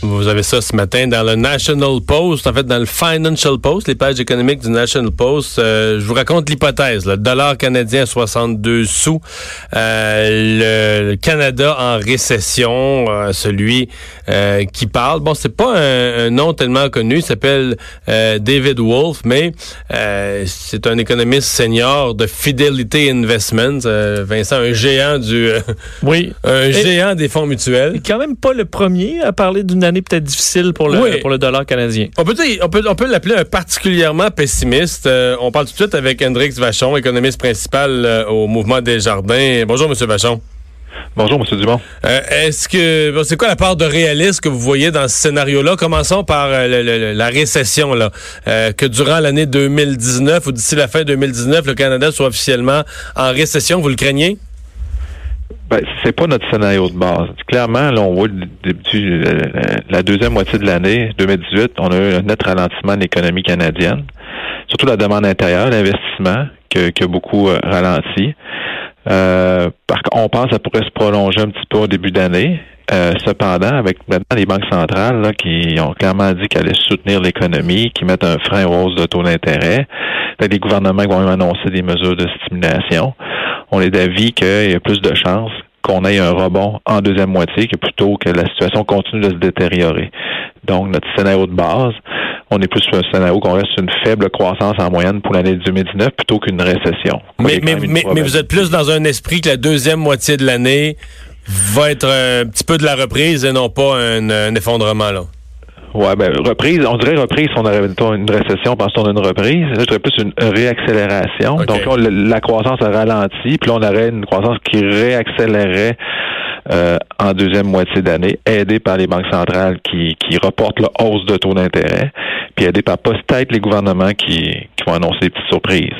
Vous avez ça ce matin dans le National Post, en fait dans le Financial Post, les pages économiques du National Post. Euh, je vous raconte l'hypothèse. Le dollar canadien à 62 sous, euh, le Canada en récession, euh, celui qui parle. Bon, c'est pas un, nom tellement connu, il s'appelle David Wolf, mais c'est un économiste senior de Fidelity Investments. Vincent, un géant du, oui, un géant des fonds mutuels. Quand même pas le premier à parler d'une année peut-être difficile pour le, pour le dollar canadien. On peut, on peut, on peut l'appeler un particulièrement pessimiste. Euh, on parle tout de suite avec Hendrix Vachon, économiste principal euh, au Mouvement des Jardins. Bonjour, Monsieur Vachon. Bonjour, M. Dumont. Euh, est-ce que c'est quoi la part de réalisme que vous voyez dans ce scénario-là? Commençons par la récession, là. que durant l'année 2019 ou d'ici la fin 2019, le Canada soit officiellement en récession. Vous le craignez? Ben, c'est pas notre scénario de base. Clairement, là, on voit depuis la deuxième moitié de l'année 2018, on a eu un net ralentissement de l'économie canadienne, surtout la demande intérieure, l'investissement, que, que beaucoup euh, ralenti. Euh, par, on pense que ça pourrait se prolonger un petit peu au début d'année. Euh, cependant, avec maintenant les banques centrales là, qui ont clairement dit qu'elles allaient soutenir l'économie, qui mettent un frein aux hausses de taux d'intérêt, les gouvernements vont même annoncer des mesures de stimulation on est d'avis qu'il y a plus de chances qu'on ait un rebond en deuxième moitié que plutôt que la situation continue de se détériorer. Donc, notre scénario de base, on est plus sur un scénario qu'on reste une faible croissance en moyenne pour l'année 2019 plutôt qu'une récession. Mais, mais, mais, vous êtes plus dans un esprit que la deuxième moitié de l'année va être un petit peu de la reprise et non pas un effondrement, là. Ouais, ben reprise, on dirait reprise si on aurait une récession, parce qu'on a une reprise. Là, je dirais plus une réaccélération. Donc là, la croissance a ralenti, puis là, on aurait une croissance qui réaccélérerait euh, en deuxième moitié d'année, aidée par les banques centrales qui, qui reportent la hausse de taux d'intérêt, puis aidée par peut-être les gouvernements qui, qui vont annoncer des petites surprises.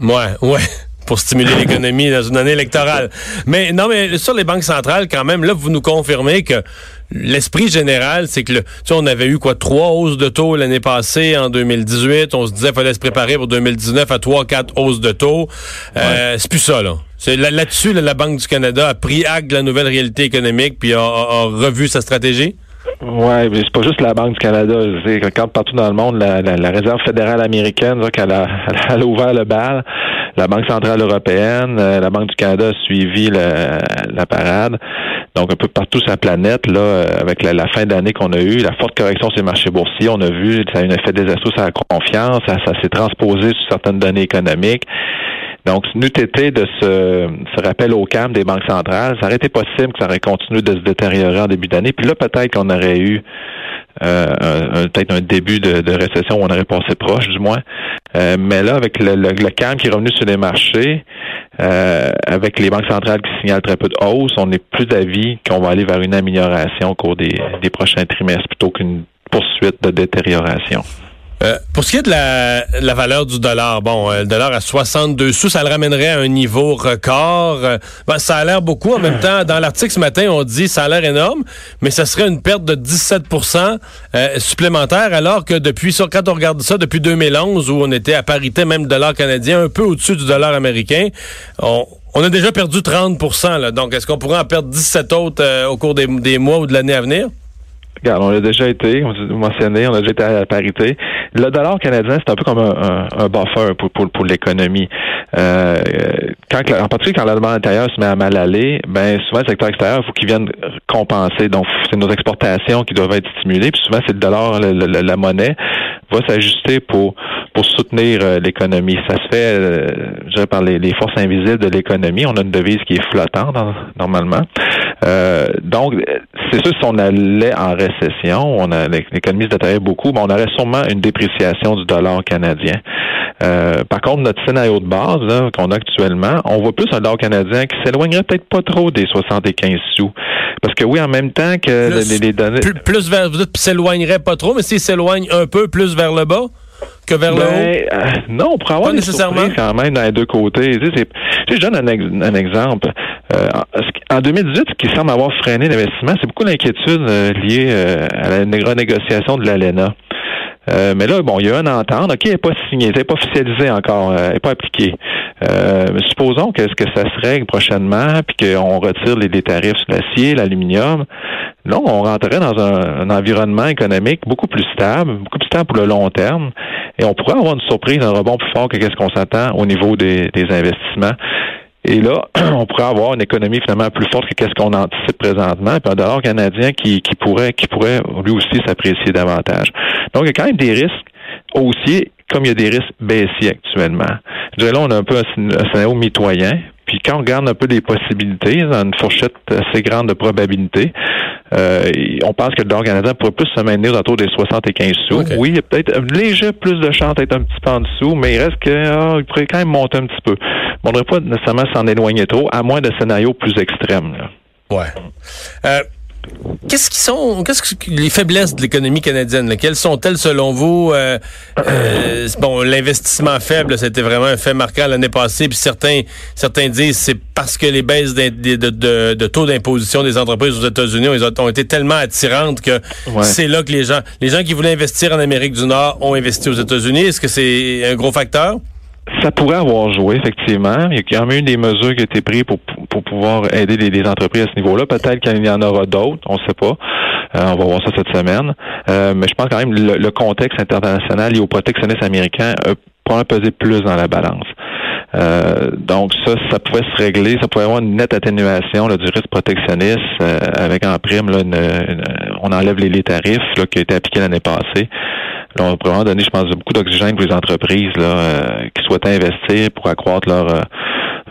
Ouais, ouais pour stimuler l'économie dans une année électorale. Mais non, mais sur les banques centrales, quand même, là, vous nous confirmez que l'esprit général, c'est que le, tu sais, on avait eu quoi trois hausses de taux l'année passée en 2018. On se disait qu'il fallait se préparer pour 2019 à trois, quatre hausses de taux. Euh, c'est plus ça, là. C'est là-dessus, la Banque du Canada a pris acte de la nouvelle réalité économique puis a, revu sa stratégie? Oui, mais c'est pas juste la Banque du Canada. C'est quand partout dans le monde, la, Réserve fédérale américaine, là, qu'elle a, elle a ouvert le bal la Banque centrale européenne, euh, la Banque du Canada a suivi la, parade. Donc, un peu partout sur la planète, là, euh, avec la, fin d'année qu'on a eue, la forte correction sur les marchés boursiers, on a vu, ça a eu un effet désastreux sur la confiance, ça, s'est transposé sur certaines données économiques. Donc, nous été de ce, rappel au calme des banques centrales, ça aurait été possible que ça aurait continué de se détériorer en début d'année. Puis là, peut-être qu'on aurait eu euh, peut-être un début de, récession où on aurait passé proche, du moins. Euh, mais là, avec le, le, calme qui est revenu sur les marchés, euh, avec les banques centrales qui signalent très peu de hausse, on est plus d'avis qu'on va aller vers une amélioration au cours des prochains trimestres plutôt qu'une poursuite de détérioration. Euh, pour ce qui est de la, valeur du dollar, bon, euh, le dollar à 62 sous, ça le ramènerait à un niveau record. Euh, ben, ça a l'air beaucoup. En même temps, dans l'article ce matin, on dit ça a l'air énorme, mais ça serait une perte de 17% supplémentaire, alors que depuis ça, quand on regarde ça depuis 2011, où on était à parité même dollar canadien, un peu au-dessus du dollar américain, on, a déjà perdu 30 là. Donc, est-ce qu'on pourrait en perdre 17 autres au cours des mois ou de l'année à venir? Regarde, on a déjà été, on mentionné, on a déjà été à la parité. Le dollar canadien, c'est un peu comme un, un, buffer pour, pour, pour l'économie. Euh, quand, en particulier quand la demande intérieure se met à mal aller, ben souvent le secteur extérieur, il faut qu'il vienne compenser. Donc, c'est nos exportations qui doivent être stimulées. Puis souvent, c'est le dollar, la monnaie, va s'ajuster pour pour soutenir euh, l'économie. Ça se fait, euh, je dirais, par les, les, forces invisibles de l'économie. On a une devise qui est flottante normalement. Euh, donc, c'est sûr, si on allait en récession, on a l'économie se détériorait beaucoup, mais on aurait sûrement une dépréciation du dollar canadien. Par contre, notre scénario de base qu'on a actuellement, on voit plus un dollar canadien qui s'éloignerait peut-être pas trop des 75 sous. Parce que oui, en même temps que les, données... Plus, vers, vous s'éloignerait pas trop, mais s'il s'éloigne un peu plus vers le bas? que vers le Ben, haut? euh, non, on pourrait avoir Pas des nécessairement. quand même dans les deux côtés. Tu sais, c'est- tu sais, je donne un, ex- un exemple. Euh, en- ce qui- en 2018, ce qui semble avoir freiné l'investissement, c'est beaucoup l'inquiétude euh, liée euh, à la né- renégociation de l'ALENA. Euh, mais là, bon, il y a une entente, OK, n'est pas signée, elle n'est pas officialisée encore, euh, elle n'est pas appliquée. Euh, supposons que, que ça se règle prochainement, puis qu'on retire les, les tarifs sur l'acier, l'aluminium. Là, on rentrerait dans un, environnement économique beaucoup plus stable, beaucoup plus stable pour le long terme, et on pourrait avoir une surprise, un rebond plus fort que qu'est-ce qu'on s'attend au niveau des, des investissements. Et là, on pourrait avoir une économie finalement plus forte que qu'est-ce qu'on anticipe présentement, puis un dollar canadien qui, qui pourrait qui pourrait lui aussi s'apprécier davantage. Donc, il y a quand même des risques haussiers, comme il y a des risques baissiers actuellement. Je dirais là, on a un peu un, scén- un scénario mitoyen. Puis quand on regarde un peu les possibilités, dans une fourchette assez grande de probabilité, euh, on pense que le dollar canadien pourrait plus se maintenir autour des 75 sous. Oui, il y a peut-être un léger plus de chance d'être un petit peu en dessous, mais il reste que ah, il pourrait quand même monter un petit peu. On ne devrait pas nécessairement s'en éloigner trop, à moins de scénarios plus extrêmes. là. Ouais. Euh, Qu'est-ce qui sont qu'est-ce que les faiblesses de l'économie canadienne? là? Quelles sont-elles selon vous? Euh, euh, bon, l'investissement faible, c'était vraiment un fait marquant l'année passée. Puis certains certains disent c'est parce que les baisses de, de- de- de taux d'imposition des entreprises aux États-Unis ont, ont été tellement attirantes que Ouais. c'est là que les gens les gens qui voulaient investir en Amérique du Nord ont investi aux États-Unis. Est-ce que c'est un gros facteur? Ça pourrait avoir joué, effectivement. Il y a quand même eu des mesures qui ont été prises pour, pour pouvoir aider les, entreprises à ce niveau-là. Peut-être qu'il y en aura d'autres, on ne sait pas. Euh, on va voir ça cette semaine. Euh, mais je pense quand même le, le contexte international lié au protectionnisme américain a probablement pesé plus dans la balance. Euh, donc ça, ça pouvait se régler, ça pouvait avoir une nette atténuation là, du risque protectionniste euh, avec en prime, là, une- une- on enlève les, les tarifs là, qui ont été appliqués l'année passée. Là, on va vraiment donner, je pense, beaucoup d'oxygène pour les entreprises là, euh, qui souhaitent investir pour accroître leur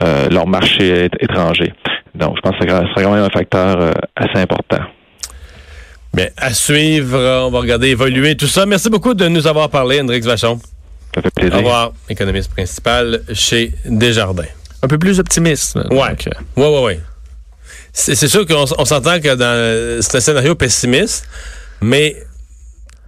euh, leur marché étranger. Donc, je pense que ce serait quand même un facteur euh, assez important. Bien, à suivre, on va regarder évoluer tout ça. Merci beaucoup de nous avoir parlé, Hendrix Vachon. Ça fait plaisir. Au revoir, économiste principal chez Desjardins. Un peu plus optimiste. Ouais. Donc, euh, Oui, oui, oui. C'est c'est sûr qu'on s'entend que dans c'est un scénario pessimiste, mais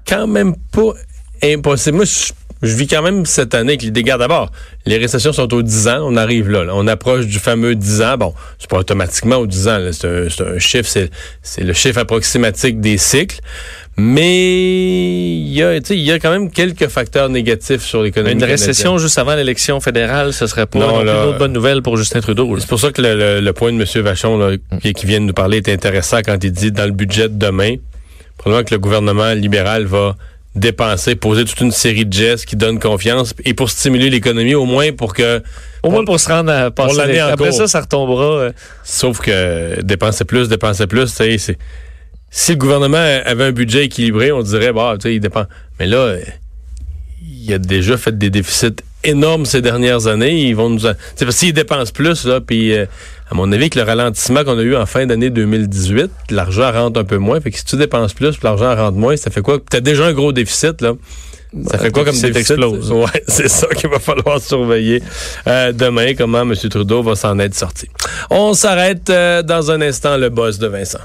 quand même pas impossible. Moi, je, je vis quand même cette année avec les dégâts d'abord. Les récessions sont aux 10 ans, on arrive là, là. On approche du fameux 10 ans. Bon, c'est pas automatiquement aux 10 ans, là. c'est un, chiffre, c'est le chiffre approximatique des cycles. Mais il y a, il y a quand même quelques facteurs négatifs sur l'économie. Une canadienne. récession juste avant l'élection fédérale, ce serait pas Non, une autre bonne nouvelle pour Justin Trudeau. C'est pour ça que le, le- le point de M. Vachon, là, qui, qui vient de nous parler, est intéressant quand il dit dans le budget de demain, probablement que le gouvernement libéral va dépenser, poser toute une série de gestes qui donnent confiance et pour stimuler l'économie, au moins pour que. Au moins pour se rendre à passer. l'année Après ça, ça retombera. euh, Sauf que dépenser plus, dépenser plus, tu sais, c'est. Si le gouvernement avait un budget équilibré, on dirait, bah, tu sais, il dépend. Mais là, il a déjà fait des déficits énormes ces dernières années. Ils vont nous. en- Tu sais, parce qu'ils dépensent plus, là, puis euh, à mon avis, que le ralentissement qu'on a eu en fin d'année 2018, l'argent rentre un peu moins. Fait que si tu dépenses plus, l'argent rentre moins, ça fait quoi? Tu as déjà un gros déficit, là. Ça fait quoi comme déficit déficit? explose. Ouais, c'est ça qu'il va falloir surveiller euh, demain, comment M. Trudeau va s'en être sorti? On s'arrête euh, dans un instant, le boss de Vincent.